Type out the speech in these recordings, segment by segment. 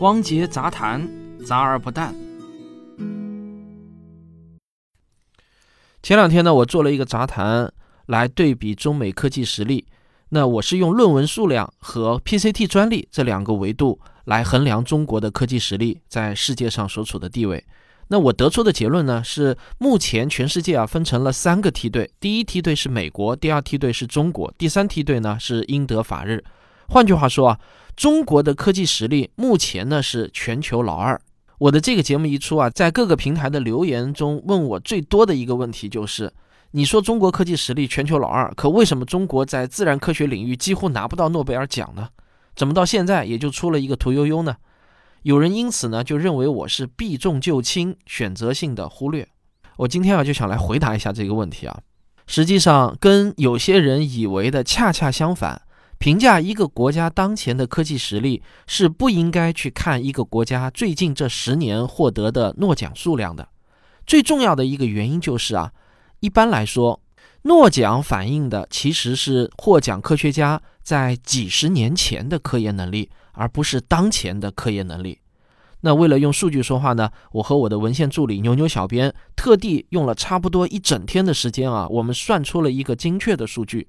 汪杰杂谈，杂而不淡。前两天呢，我做了一个杂谈来对比中美科技实力。那我是用论文数量和 PCT 专利这两个维度来衡量中国的科技实力在世界上所处的地位。那我得出的结论呢是，目前全世界啊分成了三个梯队，第一梯队是美国，第二梯队是中国，第三梯队呢是英德法日。换句话说啊。中国的科技实力目前呢是全球老二。我的这个节目一出啊，在各个平台的留言中问我最多的一个问题就是：你说中国科技实力全球老二，可为什么中国在自然科学领域几乎拿不到诺贝尔奖呢？怎么到现在也就出了一个屠呦呦呢？有人因此呢就认为我是避重就轻、选择性的忽略。我今天啊就想来回答一下这个问题啊。实际上跟有些人以为的恰恰相反。评价一个国家当前的科技实力，是不应该去看一个国家最近这十年获得的诺奖数量的。最重要的一个原因就是啊，一般来说，诺奖反映的其实是获奖科学家在几十年前的科研能力，而不是当前的科研能力。那为了用数据说话呢，我和我的文献助理牛牛小编特地用了差不多一整天的时间啊，我们算出了一个精确的数据。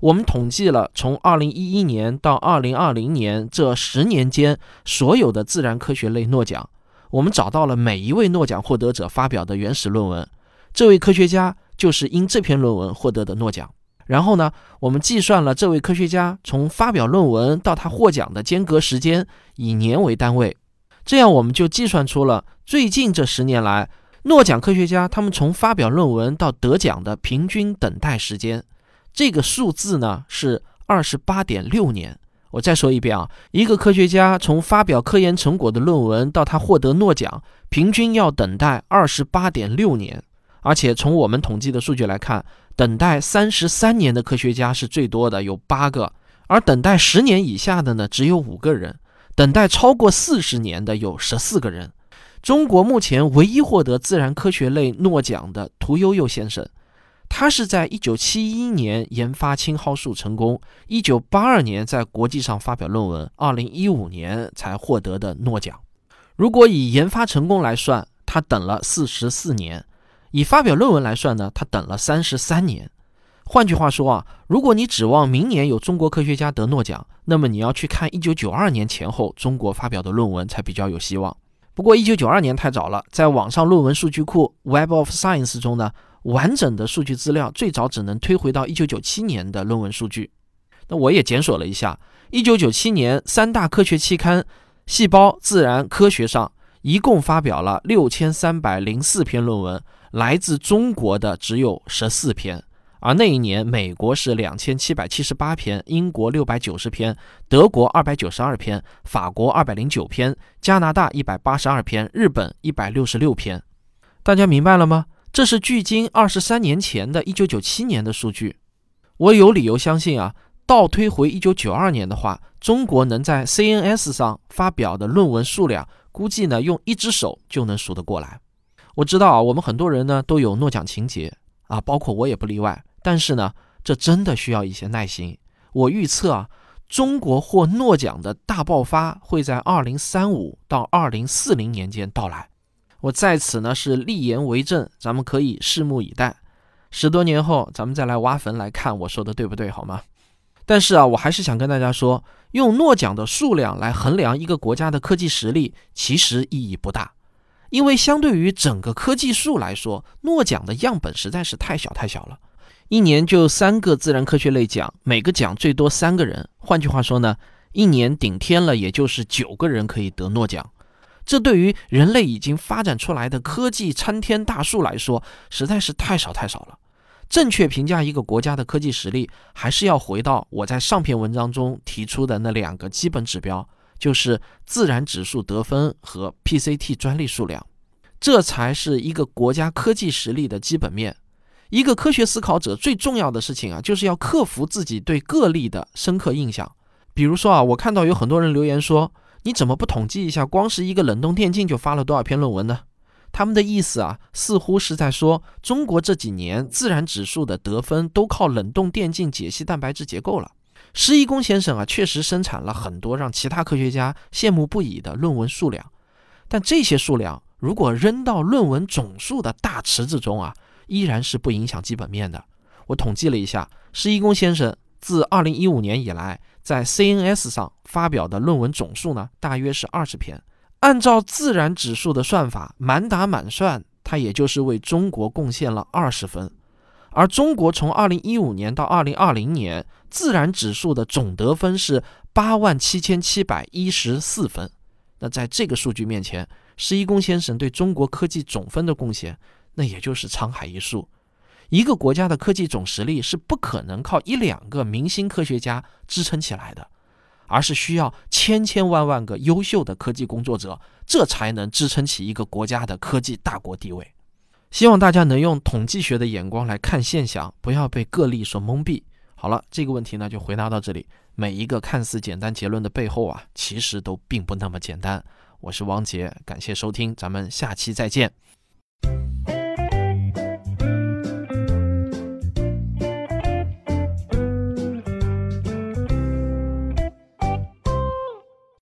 我们统计了从2011年到2020年这十年间所有的自然科学类诺奖，我们找到了每一位诺奖获得者发表的原始论文，这位科学家就是因这篇论文获得的诺奖。然后呢，我们计算了这位科学家从发表论文到他获奖的间隔时间，以年为单位，这样我们就计算出了最近这十年来诺奖科学家他们从发表论文到得奖的平均等待时间。这个数字呢是二十八点六年。我再说一遍啊，一个科学家从发表科研成果的论文到他获得诺奖，平均要等待二十八点六年。而且从我们统计的数据来看，等待三十三年的科学家是最多的，有八个；而等待十年以下的呢，只有五个人；等待超过四十年的有十四个人。中国目前唯一获得自然科学类诺奖的屠呦呦先生。他是在一九七一年研发青蒿素成功，一九八二年在国际上发表论文，二零一五年才获得的诺奖。如果以研发成功来算，他等了四十四年；以发表论文来算呢，他等了三十三年。换句话说啊，如果你指望明年有中国科学家得诺奖，那么你要去看一九九二年前后中国发表的论文才比较有希望。不过一九九二年太早了，在网上论文数据库 Web of Science 中呢。完整的数据资料最早只能推回到一九九七年的论文数据。那我也检索了一下，一九九七年三大科学期刊《细胞》《自然科学》上一共发表了六千三百零四篇论文，来自中国的只有十四篇。而那一年，美国是两千七百七十八篇，英国六百九十篇，德国二百九十二篇，法国二百零九篇，加拿大一百八十二篇，日本一百六十六篇。大家明白了吗？这是距今二十三年前的一九九七年的数据，我有理由相信啊，倒推回一九九二年的话，中国能在 CNS 上发表的论文数量，估计呢用一只手就能数得过来。我知道啊，我们很多人呢都有诺奖情节啊，包括我也不例外。但是呢，这真的需要一些耐心。我预测啊，中国获诺奖的大爆发会在二零三五到二零四零年间到来。我在此呢是立言为证，咱们可以拭目以待。十多年后，咱们再来挖坟来看我说的对不对，好吗？但是啊，我还是想跟大家说，用诺奖的数量来衡量一个国家的科技实力，其实意义不大，因为相对于整个科技树来说，诺奖的样本实在是太小太小了。一年就三个自然科学类奖，每个奖最多三个人。换句话说呢，一年顶天了，也就是九个人可以得诺奖。这对于人类已经发展出来的科技参天大树来说，实在是太少太少了。正确评价一个国家的科技实力，还是要回到我在上篇文章中提出的那两个基本指标，就是自然指数得分和 PCT 专利数量，这才是一个国家科技实力的基本面。一个科学思考者最重要的事情啊，就是要克服自己对个例的深刻印象。比如说啊，我看到有很多人留言说。你怎么不统计一下，光是一个冷冻电镜就发了多少篇论文呢？他们的意思啊，似乎是在说中国这几年自然指数的得分都靠冷冻电镜解析蛋白质结构了。施一公先生啊，确实生产了很多让其他科学家羡慕不已的论文数量，但这些数量如果扔到论文总数的大池子中啊，依然是不影响基本面的。我统计了一下，施一公先生自2015年以来在 CNS 上发表的论文总数呢，大约是二十篇。按照自然指数的算法，满打满算，他也就是为中国贡献了二十分。而中国从2015年到2020年，自然指数的总得分是八万七千七百一十四分。那在这个数据面前，施一公先生对中国科技总分的贡献，那也就是沧海一粟。一个国家的科技总实力是不可能靠一两个明星科学家支撑起来的，而是需要千千万万个优秀的科技工作者，这才能支撑起一个国家的科技大国地位。希望大家能用统计学的眼光来看现象，不要被个例所蒙蔽。好了，这个问题呢就回答到这里。每一个看似简单结论的背后啊，其实都并不那么简单。我是王杰，感谢收听，咱们下期再见。